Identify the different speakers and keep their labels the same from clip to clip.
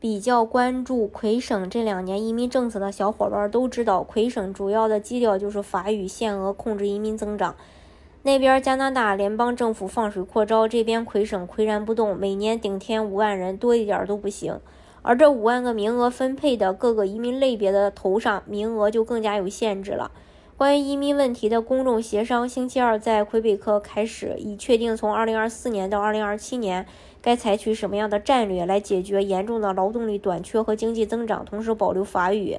Speaker 1: 比较关注魁省这两年移民政策的小伙伴都知道，魁省主要的基调就是法语限额控制移民增长。那边加拿大联邦政府放水扩招，这边魁省岿然不动，每年顶天五万人，多一点都不行。而这五万个名额分配的各个移民类别的头上，名额就更加有限制了。关于移民问题的公众协商，星期二在魁北克开始，以确定从2024年到2027年该采取什么样的战略来解决严重的劳动力短缺和经济增长，同时保留法语。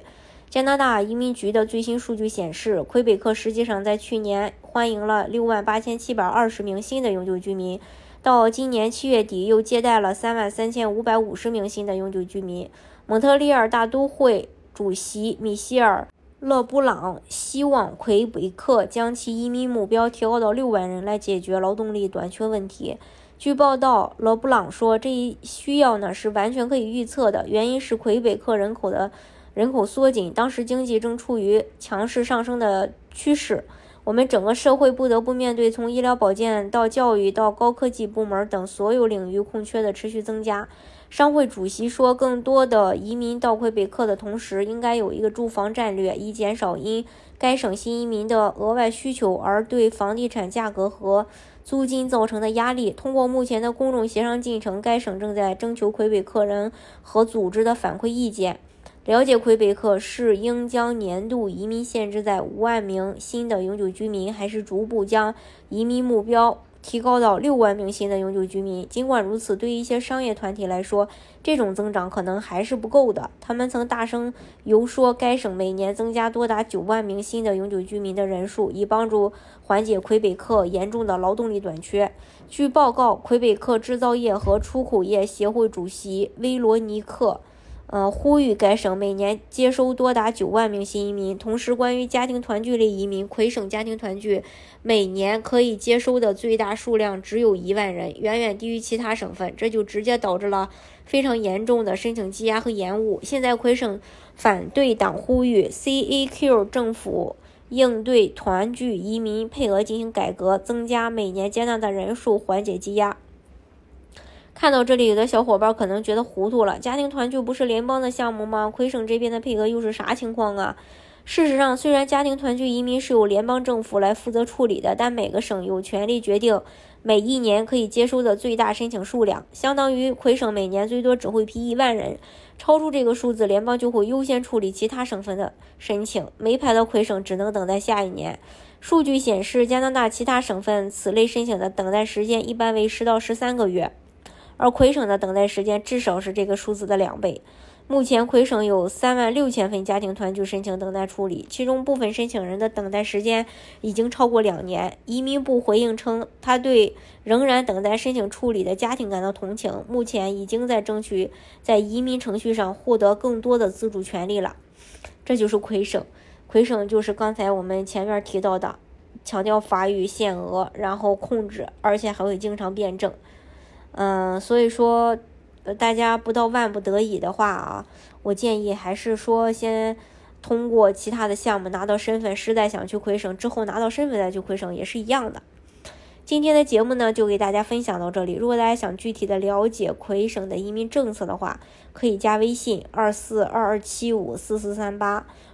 Speaker 1: 加拿大移民局的最新数据显示，魁北克实际上在去年欢迎了6万8720名新的永久居民，到今年七月底又接待了3万3550名新的永久居民。蒙特利尔大都会主席米歇尔。勒布朗希望魁北克将其移民目标提高到六万人，来解决劳动力短缺问题。据报道，勒布朗说，这一需要呢是完全可以预测的，原因是魁北克人口的人口缩紧，当时经济正处于强势上升的趋势。我们整个社会不得不面对从医疗保健到教育到高科技部门等所有领域空缺的持续增加。商会主席说，更多的移民到魁北克的同时，应该有一个住房战略，以减少因该省新移民的额外需求而对房地产价格和租金造成的压力。通过目前的公众协商进程，该省正在征求魁北克人和组织的反馈意见，了解魁北克是应将年度移民限制在五万名新的永久居民，还是逐步将移民目标。提高到六万名新的永久居民。尽管如此，对于一些商业团体来说，这种增长可能还是不够的。他们曾大声游说该省每年增加多达九万名新的永久居民的人数，以帮助缓解魁北克严重的劳动力短缺。据报告，魁北克制造业和出口业协会主席威罗尼克。呃，呼吁该省每年接收多达九万名新移民。同时，关于家庭团聚类移民，魁省家庭团聚每年可以接收的最大数量只有一万人，远远低于其他省份，这就直接导致了非常严重的申请积压和延误。现在，魁省反对党呼吁 CAQ 政府应对团聚移民配额进行改革，增加每年接纳的人数，缓解积压。看到这里，有的小伙伴可能觉得糊涂了。家庭团聚不是联邦的项目吗？魁省这边的配额又是啥情况啊？事实上，虽然家庭团聚移民是由联邦政府来负责处理的，但每个省有权利决定每一年可以接收的最大申请数量，相当于魁省每年最多只会批一万人。超出这个数字，联邦就会优先处理其他省份的申请，没排到魁省只能等待下一年。数据显示，加拿大其他省份此类申请的等待时间一般为十到十三个月。而魁省的等待时间至少是这个数字的两倍。目前，魁省有三万六千份家庭团聚申请等待处理，其中部分申请人的等待时间已经超过两年。移民部回应称，他对仍然等待申请处理的家庭感到同情，目前已经在争取在移民程序上获得更多的自主权利了。这就是魁省，魁省就是刚才我们前面提到的，强调法语限额，然后控制，而且还会经常辩证。嗯，所以说，大家不到万不得已的话啊，我建议还是说先通过其他的项目拿到身份，实在想去魁省之后拿到身份再去魁省也是一样的。今天的节目呢，就给大家分享到这里。如果大家想具体的了解魁省的移民政策的话，可以加微信二四二二七五四四三八，